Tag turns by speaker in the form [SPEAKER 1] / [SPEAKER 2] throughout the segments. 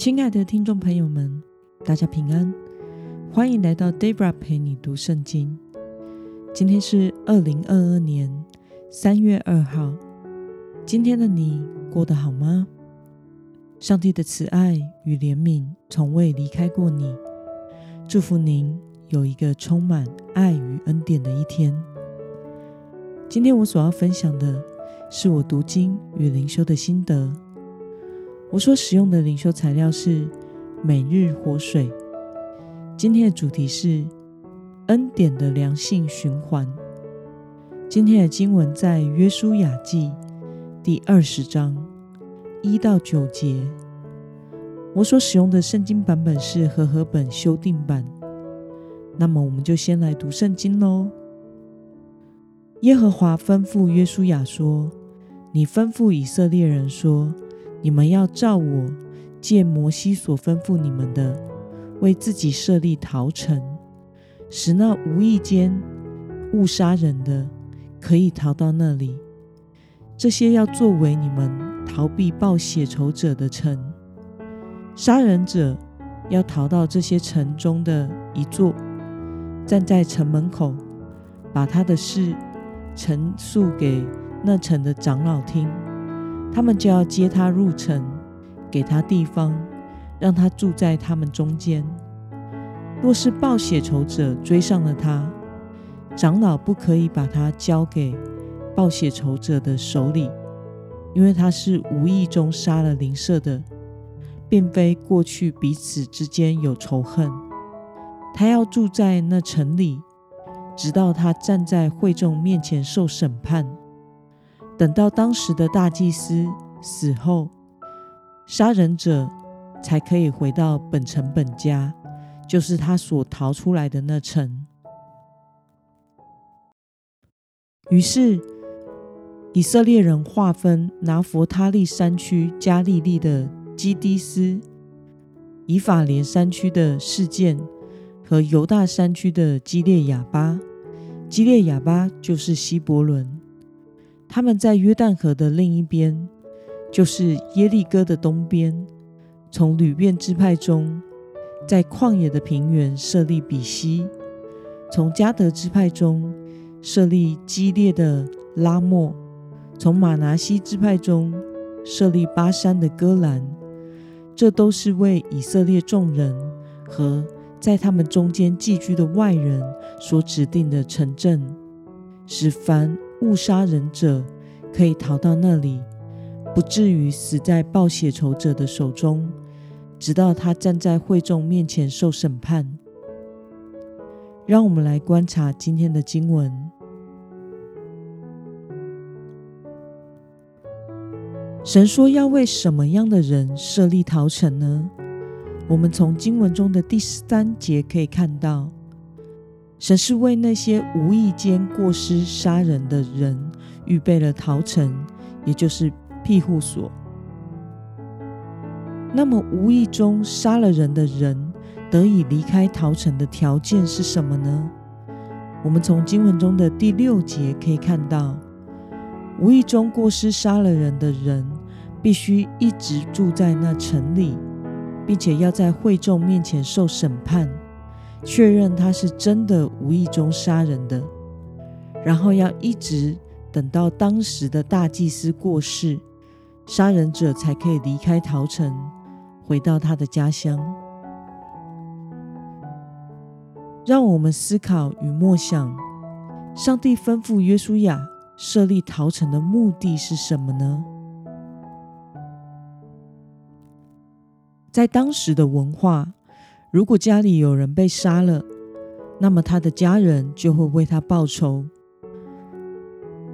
[SPEAKER 1] 亲爱的听众朋友们，大家平安，欢迎来到 Debra 陪你读圣经。今天是二零二二年三月二号。今天的你过得好吗？上帝的慈爱与怜悯从未离开过你。祝福您有一个充满爱与恩典的一天。今天我所要分享的是我读经与灵修的心得。我所使用的灵修材料是每日活水。今天的主题是恩典的良性循环。今天的经文在约书亚记第二十章一到九节。我所使用的圣经版本是和合本修订版。那么，我们就先来读圣经喽。耶和华吩咐约书亚说：“你吩咐以色列人说。”你们要照我借摩西所吩咐你们的，为自己设立逃城，使那无意间误杀人的可以逃到那里。这些要作为你们逃避报血仇者的城。杀人者要逃到这些城中的一座，站在城门口，把他的事陈述给那城的长老听。他们就要接他入城，给他地方，让他住在他们中间。若是报血仇者追上了他，长老不可以把他交给报血仇者的手里，因为他是无意中杀了邻舍的，并非过去彼此之间有仇恨。他要住在那城里，直到他站在会众面前受审判。等到当时的大祭司死后，杀人者才可以回到本城本家，就是他所逃出来的那城。于是，以色列人划分拿佛他利山区加利利的基迪斯、以法莲山区的事件和犹大山区的基列亚巴。基列亚巴就是希伯伦。他们在约旦河的另一边，就是耶利哥的东边，从吕遍支派中，在旷野的平原设立比西；从迦德支派中设立激烈的拉莫；从马拿西支派中设立巴山的戈兰。这都是为以色列众人和在他们中间寄居的外人所指定的城镇，使凡。误杀人者可以逃到那里，不至于死在报血仇者的手中，直到他站在会众面前受审判。让我们来观察今天的经文。神说要为什么样的人设立逃城呢？我们从经文中的第三节可以看到。神是为那些无意间过失杀人的人预备了逃城，也就是庇护所。那么，无意中杀了人的人得以离开逃城的条件是什么呢？我们从经文中的第六节可以看到，无意中过失杀了人的人必须一直住在那城里，并且要在会众面前受审判。确认他是真的无意中杀人的，然后要一直等到当时的大祭司过世，杀人者才可以离开逃城，回到他的家乡。让我们思考与默想：上帝吩咐约书亚设立逃城的目的是什么呢？在当时的文化。如果家里有人被杀了，那么他的家人就会为他报仇，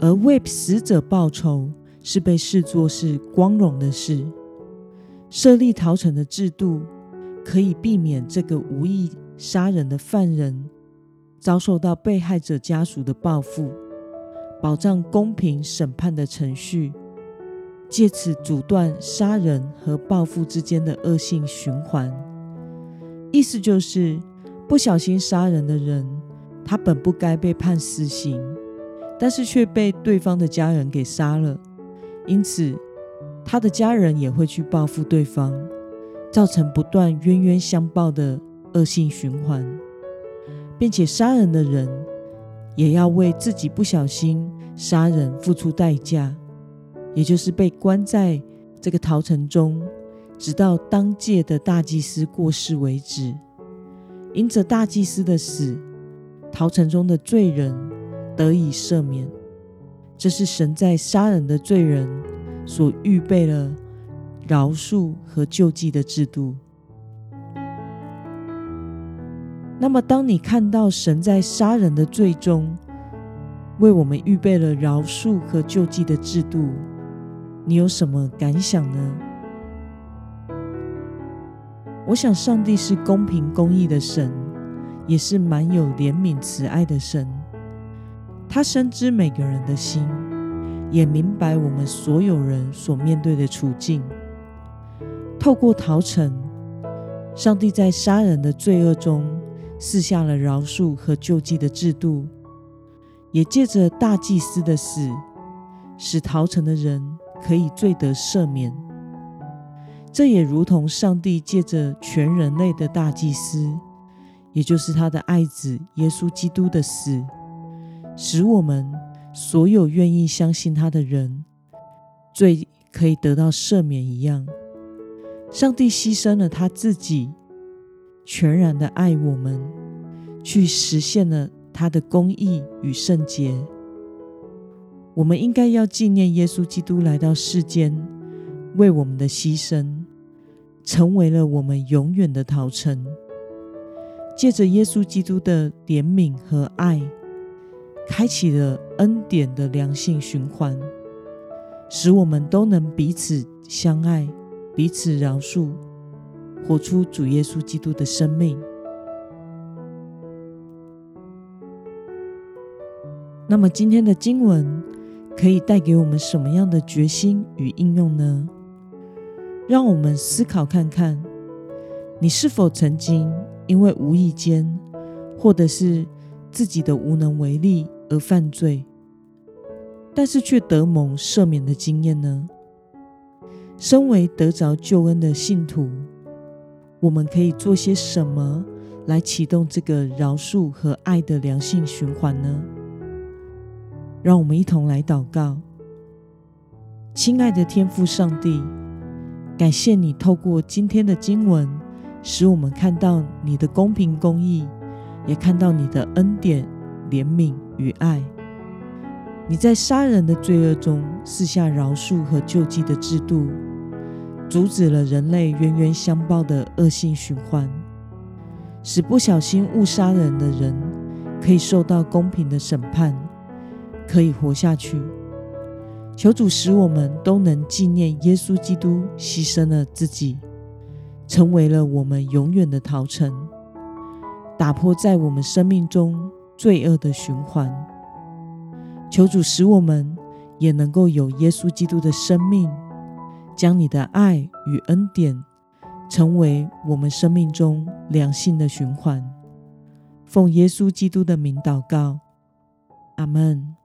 [SPEAKER 1] 而为死者报仇是被视作是光荣的事。设立逃城的制度可以避免这个无意杀人的犯人遭受到被害者家属的报复，保障公平审判的程序，借此阻断杀人和报复之间的恶性循环。意思就是，不小心杀人的人，他本不该被判死刑，但是却被对方的家人给杀了，因此他的家人也会去报复对方。造成不断冤冤相报的恶性循环，并且杀人的人也要为自己不小心杀人付出代价，也就是被关在这个陶城中，直到当届的大祭司过世为止。因着大祭司的死，陶城中的罪人得以赦免。这是神在杀人的罪人所预备了饶恕和救济的制度。那么，当你看到神在杀人的罪中为我们预备了饶恕和救济的制度，你有什么感想呢？我想，上帝是公平公义的神，也是满有怜悯慈爱的神。他深知每个人的心，也明白我们所有人所面对的处境。透过逃城，上帝在杀人的罪恶中赐下了饶恕和救济的制度，也借着大祭司的死，使逃城的人可以罪得赦免。这也如同上帝借着全人类的大祭司，也就是他的爱子耶稣基督的死，使我们所有愿意相信他的人，罪可以得到赦免一样。上帝牺牲了他自己，全然的爱我们，去实现了他的公义与圣洁。我们应该要纪念耶稣基督来到世间为我们的牺牲。成为了我们永远的逃城。借着耶稣基督的怜悯和爱，开启了恩典的良性循环，使我们都能彼此相爱、彼此饶恕，活出主耶稣基督的生命。那么，今天的经文可以带给我们什么样的决心与应用呢？让我们思考看看，你是否曾经因为无意间，或者是自己的无能为力而犯罪，但是却得蒙赦免的经验呢？身为得着救恩的信徒，我们可以做些什么来启动这个饶恕和爱的良性循环呢？让我们一同来祷告，亲爱的天父上帝。感谢你透过今天的经文，使我们看到你的公平公义，也看到你的恩典、怜悯与爱。你在杀人的罪恶中四下饶恕和救济的制度，阻止了人类冤冤相报的恶性循环，使不小心误杀人的人可以受到公平的审判，可以活下去。求主使我们都能纪念耶稣基督牺牲了自己，成为了我们永远的逃城，打破在我们生命中罪恶的循环。求主使我们也能够有耶稣基督的生命，将你的爱与恩典成为我们生命中良性的循环。奉耶稣基督的名祷告，阿门。